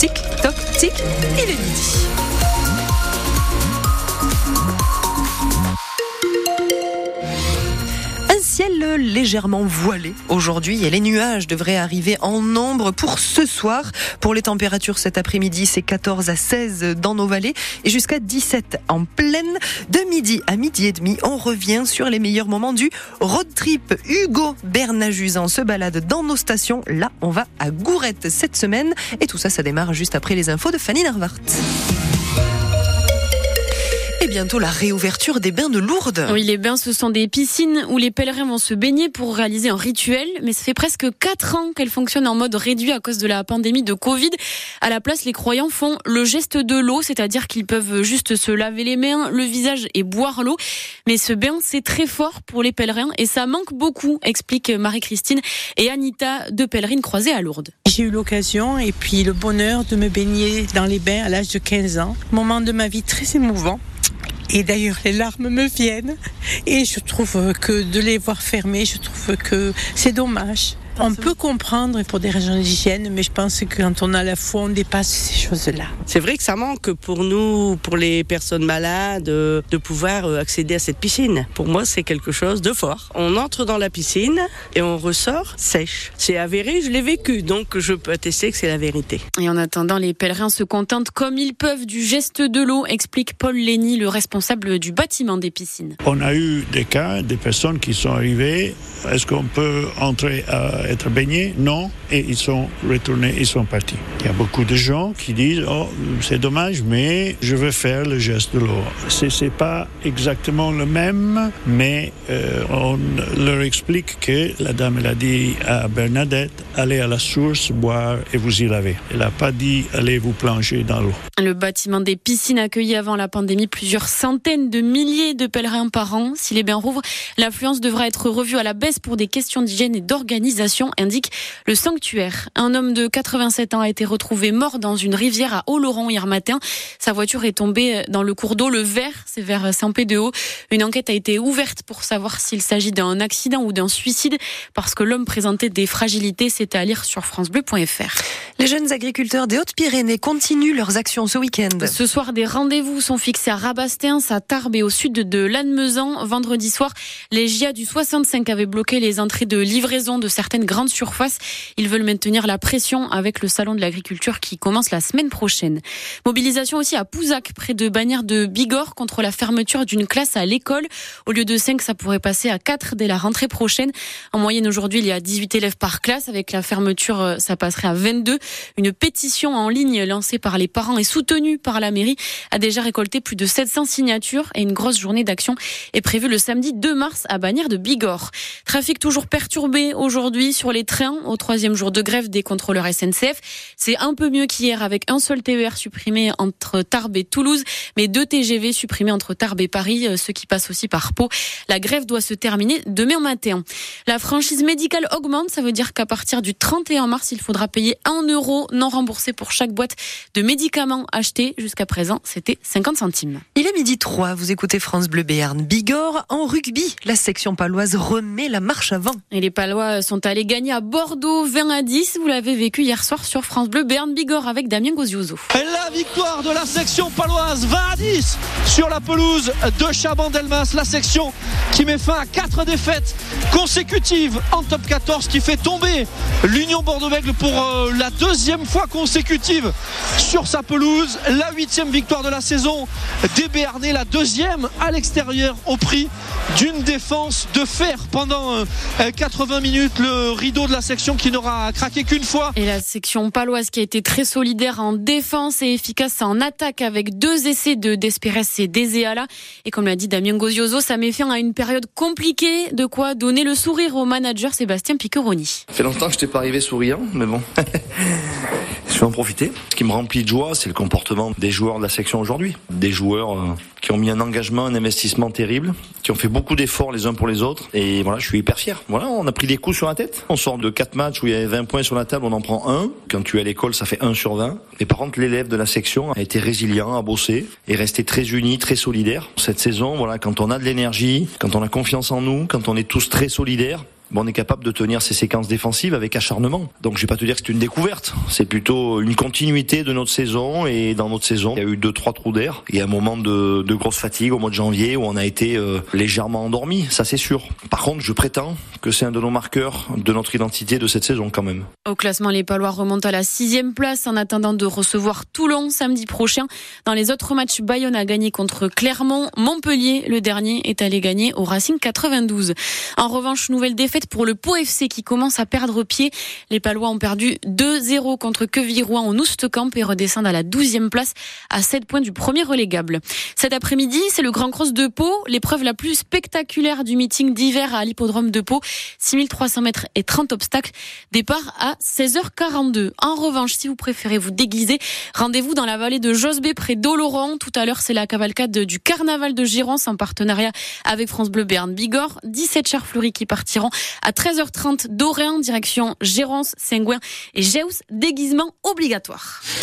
Tic, toc, tic, il est midi. Légèrement voilé aujourd'hui et les nuages devraient arriver en nombre pour ce soir. Pour les températures cet après-midi, c'est 14 à 16 dans nos vallées et jusqu'à 17 en pleine. De midi à midi et demi, on revient sur les meilleurs moments du road trip. Hugo Bernajuzan se balade dans nos stations. Là, on va à Gourette cette semaine et tout ça, ça démarre juste après les infos de Fanny Narvart bientôt la réouverture des bains de Lourdes. Oui, les bains, ce sont des piscines où les pèlerins vont se baigner pour réaliser un rituel. Mais ça fait presque 4 ans qu'elles fonctionnent en mode réduit à cause de la pandémie de Covid. À la place, les croyants font le geste de l'eau, c'est-à-dire qu'ils peuvent juste se laver les mains, le visage et boire l'eau. Mais ce bain, c'est très fort pour les pèlerins et ça manque beaucoup, explique Marie-Christine et Anita, deux pèlerines croisées à Lourdes. J'ai eu l'occasion et puis le bonheur de me baigner dans les bains à l'âge de 15 ans. Moment de ma vie très émouvant. Et d'ailleurs, les larmes me viennent. Et je trouve que de les voir fermés, je trouve que c'est dommage. On peut comprendre pour des raisons d'hygiène, mais je pense que quand on a la foi, on dépasse ces choses-là. C'est vrai que ça manque pour nous, pour les personnes malades, de pouvoir euh, accéder à cette piscine. Pour moi, c'est quelque chose de fort. On entre dans la piscine et on ressort sèche. C'est avéré, je l'ai vécu, donc je peux attester que c'est la vérité. Et en attendant, les pèlerins se contentent comme ils peuvent du geste de l'eau, explique Paul Lény, le responsable du bâtiment des piscines. On a eu des cas, des personnes qui sont arrivées. Est-ce qu'on peut entrer à être baignés Non. Et ils sont retournés, ils sont partis. Il y a beaucoup de gens qui disent Oh, c'est dommage, mais je veux faire le geste de l'eau. C'est pas exactement le même, mais euh, on leur explique que la dame, elle a dit à Bernadette Allez à la source, boire et vous y laver. Elle n'a pas dit Allez vous plonger dans l'eau. Le bâtiment des piscines accueillit avant la pandémie plusieurs centaines de milliers de pèlerins par an. Si les bains rouvrent, l'affluence devra être revue à la baisse pour des questions d'hygiène et d'organisation indique le sanctuaire. Un homme de 87 ans a été retrouvé mort dans une rivière à Oloron hier matin. Sa voiture est tombée dans le cours d'eau, le Vert, c'est vers Saint-Pédéo. Une enquête a été ouverte pour savoir s'il s'agit d'un accident ou d'un suicide parce que l'homme présentait des fragilités. C'est à lire sur francebleu.fr. Les jeunes agriculteurs des Hautes-Pyrénées continuent leurs actions ce week-end. Ce soir, des rendez-vous sont fixés à Rabastens, à Tarbes et au sud de Lannemezan. Vendredi soir, les GIA du 65 avaient bloqué les entrées de livraison de certaines grande surface. Ils veulent maintenir la pression avec le salon de l'agriculture qui commence la semaine prochaine. Mobilisation aussi à Pouzac, près de Bagnères de Bigorre, contre la fermeture d'une classe à l'école. Au lieu de 5, ça pourrait passer à 4 dès la rentrée prochaine. En moyenne, aujourd'hui, il y a 18 élèves par classe. Avec la fermeture, euh, ça passerait à 22. Une pétition en ligne lancée par les parents et soutenue par la mairie a déjà récolté plus de 700 signatures et une grosse journée d'action est prévue le samedi 2 mars à Bagnères de Bigorre. Trafic toujours perturbé aujourd'hui sur les trains au troisième jour de grève des contrôleurs SNCF. C'est un peu mieux qu'hier avec un seul TER supprimé entre Tarbes et Toulouse, mais deux TGV supprimés entre Tarbes et Paris, euh, ce qui passe aussi par Pau. La grève doit se terminer demain matin. La franchise médicale augmente, ça veut dire qu'à partir du 31 mars, il faudra payer 1 euro non remboursé pour chaque boîte de médicaments achetés. Jusqu'à présent, c'était 50 centimes. Il est midi 3, vous écoutez France Bleu Béarn. Bigorre en rugby, la section paloise remet la marche avant. Et les Palois sont allés gagner à Bordeaux 20 à 10. Vous l'avez vécu hier soir sur France Bleu Berne Bigorre avec Damien Gozioso. La victoire de la section paloise 20 à 10 sur la pelouse de Chabandelmas. La section qui met fin à quatre défaites consécutives en top 14 qui fait tomber l'Union Bordeaux-Bègles pour euh, la deuxième fois consécutive sur sa pelouse. La huitième victoire de la saison des Béarnais, la deuxième à l'extérieur au prix d'une défense de fer pendant 80 euh, minutes. Le rideau de la section qui n'aura craqué qu'une fois. Et la section paloise qui a été très solidaire en défense et efficace en attaque avec deux essais de Desperes et d'Ezéala. Et comme l'a dit Damien Gozioso, ça met fin à une période compliquée. De quoi donner le sourire au manager Sébastien Piccheroni. Ça fait longtemps que je n'étais pas arrivé souriant, mais bon. je vais en profiter. Ce qui me remplit de joie, c'est le comportement des joueurs de la section aujourd'hui. Des joueurs euh, qui ont mis un engagement, un investissement terrible, qui ont fait beaucoup d'efforts les uns pour les autres. Et voilà, je suis hyper fier. Voilà, on a pris des coups sur la tête. On sort de quatre matchs où il y avait 20 points sur la table, on en prend un. Quand tu es à l'école, ça fait 1 sur 20. Mais par contre, l'élève de la section a été résilient, a bossé et resté très uni, très solidaire. Cette saison, voilà, quand on a de l'énergie, quand on a confiance en nous, quand on est tous très solidaires, on est capable de tenir ces séquences défensives avec acharnement. Donc je vais pas te dire que c'est une découverte, c'est plutôt une continuité de notre saison et dans notre saison, il y a eu deux trois trous d'air. Il y a un moment de, grosse fatigue au mois de janvier où on a été euh, légèrement endormi, ça c'est sûr. Par contre, je prétends que c'est un de nos marqueurs de notre identité de cette saison quand même. Au classement, les Palois remontent à la sixième place en attendant de recevoir Toulon samedi prochain. Dans les autres matchs, Bayonne a gagné contre Clermont. Montpellier, le dernier, est allé gagner au Racing 92. En revanche, nouvelle défaite pour le Pau FC qui commence à perdre pied. Les Palois ont perdu 2-0 contre Quevilly-Rouen en Oustcamp et redescendent à la 12e place à 7 points du premier relégable. Cet après-midi, c'est le Grand Cross de Pau, l'épreuve la plus spectaculaire du meeting d'hiver à l'hippodrome de Pau. 6300 mètres et 30 obstacles. Départ à 16h42. En revanche, si vous préférez vous déguiser, rendez-vous dans la vallée de Josbé près d'Oloron. Tout à l'heure, c'est la cavalcade du carnaval de Girons en partenariat avec France Bleu Berne Bigorre. 17 chars fleuris qui partiront à 13h30 d'Orient, direction Gérance, Saint-Gouin et Géus, déguisement obligatoire.